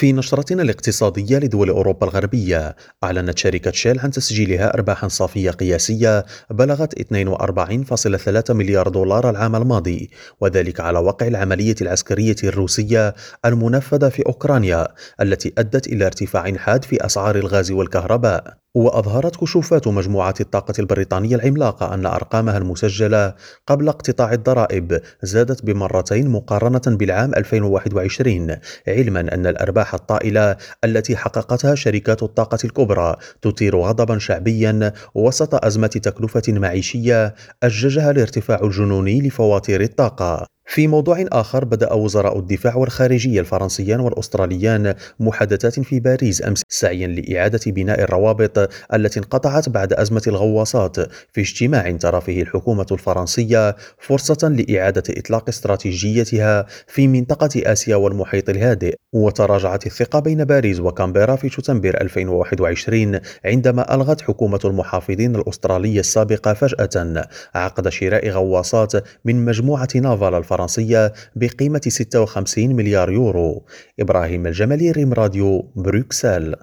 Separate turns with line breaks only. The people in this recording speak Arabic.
في نشرتنا الاقتصادية لدول أوروبا الغربية، أعلنت شركة شيل عن تسجيلها أرباحًا صافية قياسية بلغت 42.3 مليار دولار العام الماضي، وذلك على وقع العملية العسكرية الروسية المنفذة في أوكرانيا، التي أدت إلى ارتفاع حاد في أسعار الغاز والكهرباء. وأظهرت كشوفات مجموعة الطاقة البريطانية العملاقة أن أرقامها المسجلة قبل اقتطاع الضرائب زادت بمرتين مقارنة بالعام 2021 علما أن الأرباح الطائلة التي حققتها شركات الطاقة الكبرى تثير غضبا شعبيا وسط أزمة تكلفة معيشية أججها الارتفاع الجنوني لفواتير الطاقة. في موضوع آخر بدأ وزراء الدفاع والخارجية الفرنسيان والأستراليان محادثات في باريس أمس سعيا لإعادة بناء الروابط التي انقطعت بعد أزمة الغواصات. في اجتماع ترى فيه الحكومة الفرنسية فرصة لإعادة إطلاق استراتيجيتها في منطقة آسيا والمحيط الهادئ. وتراجعت الثقة بين باريس وكامبيرا في شتنبر 2021 عندما ألغت حكومة المحافظين الأسترالية السابقة فجأة عقد شراء غواصات من مجموعة نافال الفرنسية. الفرنسية بقيمة 56 مليار يورو. إبراهيم الجمالي ريم راديو بروكسل.